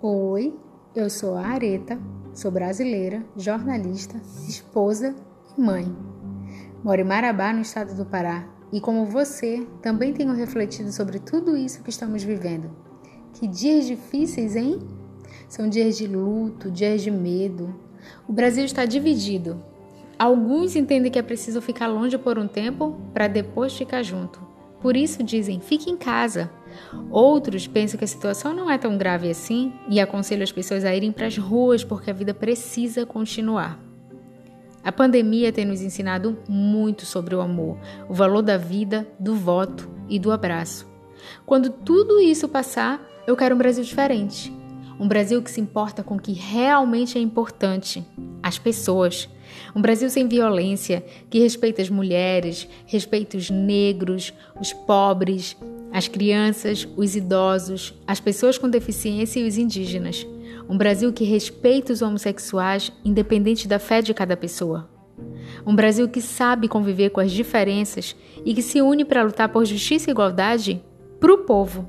Oi, eu sou a Areta, sou brasileira, jornalista, esposa e mãe. Moro em Marabá, no estado do Pará, e como você, também tenho refletido sobre tudo isso que estamos vivendo. Que dias difíceis, hein? São dias de luto, dias de medo. O Brasil está dividido. Alguns entendem que é preciso ficar longe por um tempo para depois ficar junto. Por isso dizem: fique em casa. Outros pensam que a situação não é tão grave assim e aconselham as pessoas a irem para as ruas porque a vida precisa continuar. A pandemia tem nos ensinado muito sobre o amor, o valor da vida, do voto e do abraço. Quando tudo isso passar, eu quero um Brasil diferente. Um Brasil que se importa com o que realmente é importante: as pessoas. Um Brasil sem violência, que respeita as mulheres, respeita os negros, os pobres, as crianças, os idosos, as pessoas com deficiência e os indígenas. Um Brasil que respeita os homossexuais, independente da fé de cada pessoa. Um Brasil que sabe conviver com as diferenças e que se une para lutar por justiça e igualdade para o povo.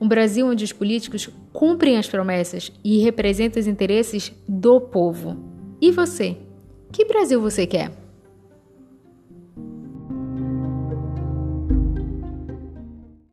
Um Brasil onde os políticos cumprem as promessas e representam os interesses do povo. E você? Que Brasil você quer?